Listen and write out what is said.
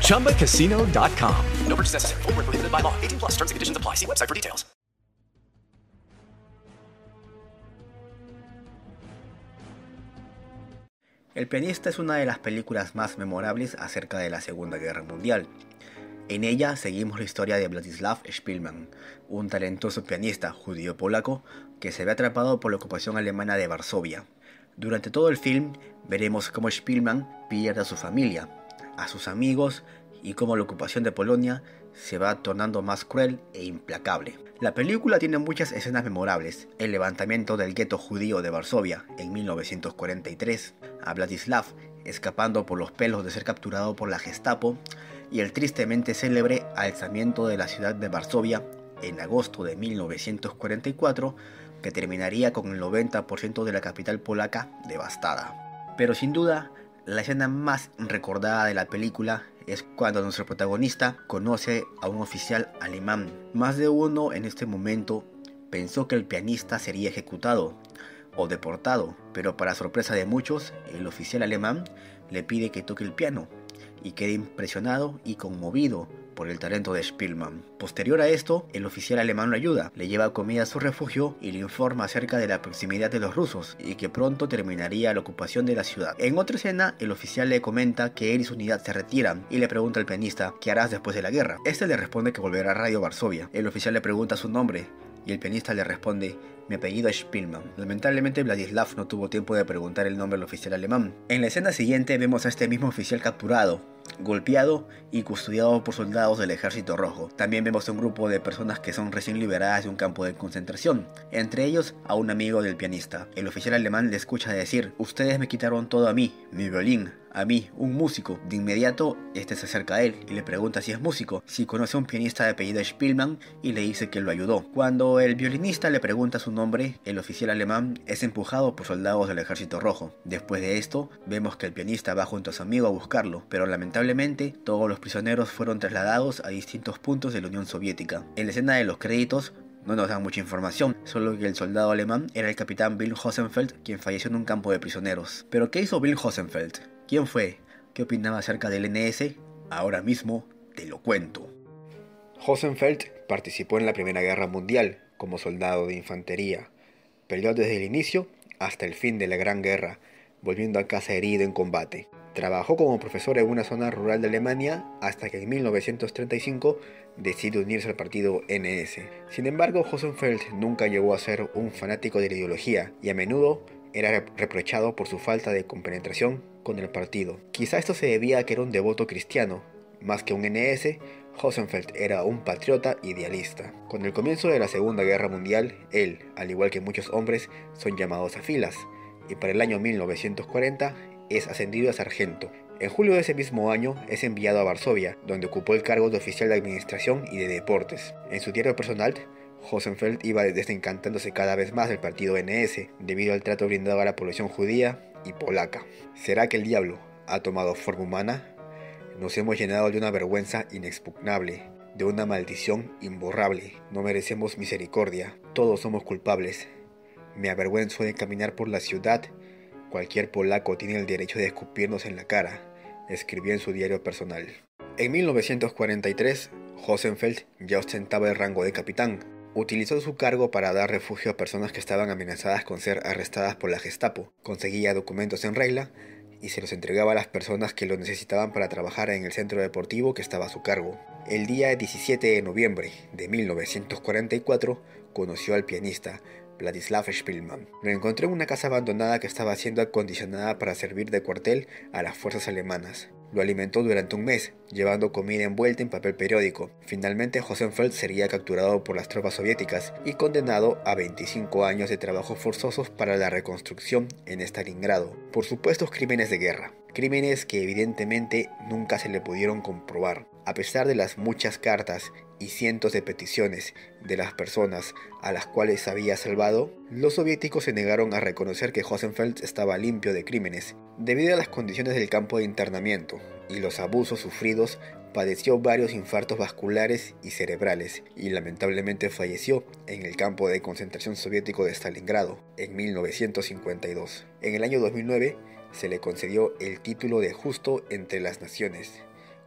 ChumbaCasino.com. No purchase necessary. Full prohibited by law. 18 plus terms and conditions apply. See website for details. El pianista es una de las películas más memorables acerca de la Segunda Guerra Mundial. En ella seguimos la historia de Vladislav Spielmann, un talentoso pianista judío-polaco que se ve atrapado por la ocupación alemana de Varsovia. Durante todo el film veremos cómo Spielmann pierde a su familia, a sus amigos y cómo la ocupación de Polonia se va tornando más cruel e implacable. La película tiene muchas escenas memorables. El levantamiento del gueto judío de Varsovia en 1943, a Vladislav escapando por los pelos de ser capturado por la Gestapo, y el tristemente célebre alzamiento de la ciudad de Varsovia en agosto de 1944, que terminaría con el 90% de la capital polaca devastada. Pero sin duda, la escena más recordada de la película es cuando nuestro protagonista conoce a un oficial alemán. Más de uno en este momento pensó que el pianista sería ejecutado o deportado, pero para sorpresa de muchos, el oficial alemán le pide que toque el piano y queda impresionado y conmovido por el talento de Spielmann. Posterior a esto, el oficial alemán lo ayuda, le lleva comida a su refugio y le informa acerca de la proximidad de los rusos y que pronto terminaría la ocupación de la ciudad. En otra escena, el oficial le comenta que él y su unidad se retiran y le pregunta al pianista qué harás después de la guerra. Este le responde que volverá a Radio Varsovia. El oficial le pregunta su nombre y el pianista le responde mi apellido es Spielmann. Lamentablemente Vladislav no tuvo tiempo de preguntar el nombre del oficial alemán. En la escena siguiente vemos a este mismo oficial capturado, golpeado y custodiado por soldados del ejército rojo. También vemos a un grupo de personas que son recién liberadas de un campo de concentración, entre ellos a un amigo del pianista. El oficial alemán le escucha decir, ustedes me quitaron todo a mí, mi violín, a mí, un músico. De inmediato, este se acerca a él y le pregunta si es músico, si conoce a un pianista de apellido Spielmann y le dice que lo ayudó. Cuando el violinista le pregunta su nombre, el oficial alemán es empujado por soldados del ejército rojo. Después de esto, vemos que el pianista va junto a su amigo a buscarlo, pero lamentablemente todos los prisioneros fueron trasladados a distintos puntos de la Unión Soviética. En la escena de los créditos, no nos dan mucha información, solo que el soldado alemán era el capitán Bill Hosenfeld, quien falleció en un campo de prisioneros. Pero ¿qué hizo Bill Hosenfeld? ¿Quién fue? ¿Qué opinaba acerca del NS? Ahora mismo te lo cuento. Hosenfeld participó en la Primera Guerra Mundial como soldado de infantería. Peleó desde el inicio hasta el fin de la Gran Guerra, volviendo a casa herido en combate. Trabajó como profesor en una zona rural de Alemania hasta que en 1935 decide unirse al partido NS. Sin embargo, Hosenfeld nunca llegó a ser un fanático de la ideología y a menudo era reprochado por su falta de compenetración con el partido. Quizá esto se debía a que era un devoto cristiano, más que un NS, Hosenfeld era un patriota idealista. Con el comienzo de la Segunda Guerra Mundial, él, al igual que muchos hombres, son llamados a filas, y para el año 1940 es ascendido a sargento. En julio de ese mismo año es enviado a Varsovia, donde ocupó el cargo de oficial de administración y de deportes. En su diario personal, Hosenfeld iba desencantándose cada vez más del partido NS, debido al trato brindado a la población judía y polaca. ¿Será que el diablo ha tomado forma humana? Nos hemos llenado de una vergüenza inexpugnable, de una maldición imborrable. No merecemos misericordia, todos somos culpables. Me avergüenzo de caminar por la ciudad. Cualquier polaco tiene el derecho de escupirnos en la cara, escribió en su diario personal. En 1943, Hosenfeld ya ostentaba el rango de capitán, Utilizó su cargo para dar refugio a personas que estaban amenazadas con ser arrestadas por la Gestapo, conseguía documentos en regla y se los entregaba a las personas que lo necesitaban para trabajar en el centro deportivo que estaba a su cargo. El día 17 de noviembre de 1944 conoció al pianista Vladislav Spielmann. Lo encontró en una casa abandonada que estaba siendo acondicionada para servir de cuartel a las fuerzas alemanas. Lo alimentó durante un mes, llevando comida envuelta en papel periódico. Finalmente, Hosenfeld sería capturado por las tropas soviéticas y condenado a 25 años de trabajos forzosos para la reconstrucción en Stalingrado, por supuestos crímenes de guerra. Crímenes que evidentemente nunca se le pudieron comprobar. A pesar de las muchas cartas y cientos de peticiones de las personas a las cuales había salvado, los soviéticos se negaron a reconocer que Hosenfeld estaba limpio de crímenes. Debido a las condiciones del campo de internamiento y los abusos sufridos, padeció varios infartos vasculares y cerebrales y lamentablemente falleció en el campo de concentración soviético de Stalingrado en 1952. En el año 2009 se le concedió el título de Justo entre las Naciones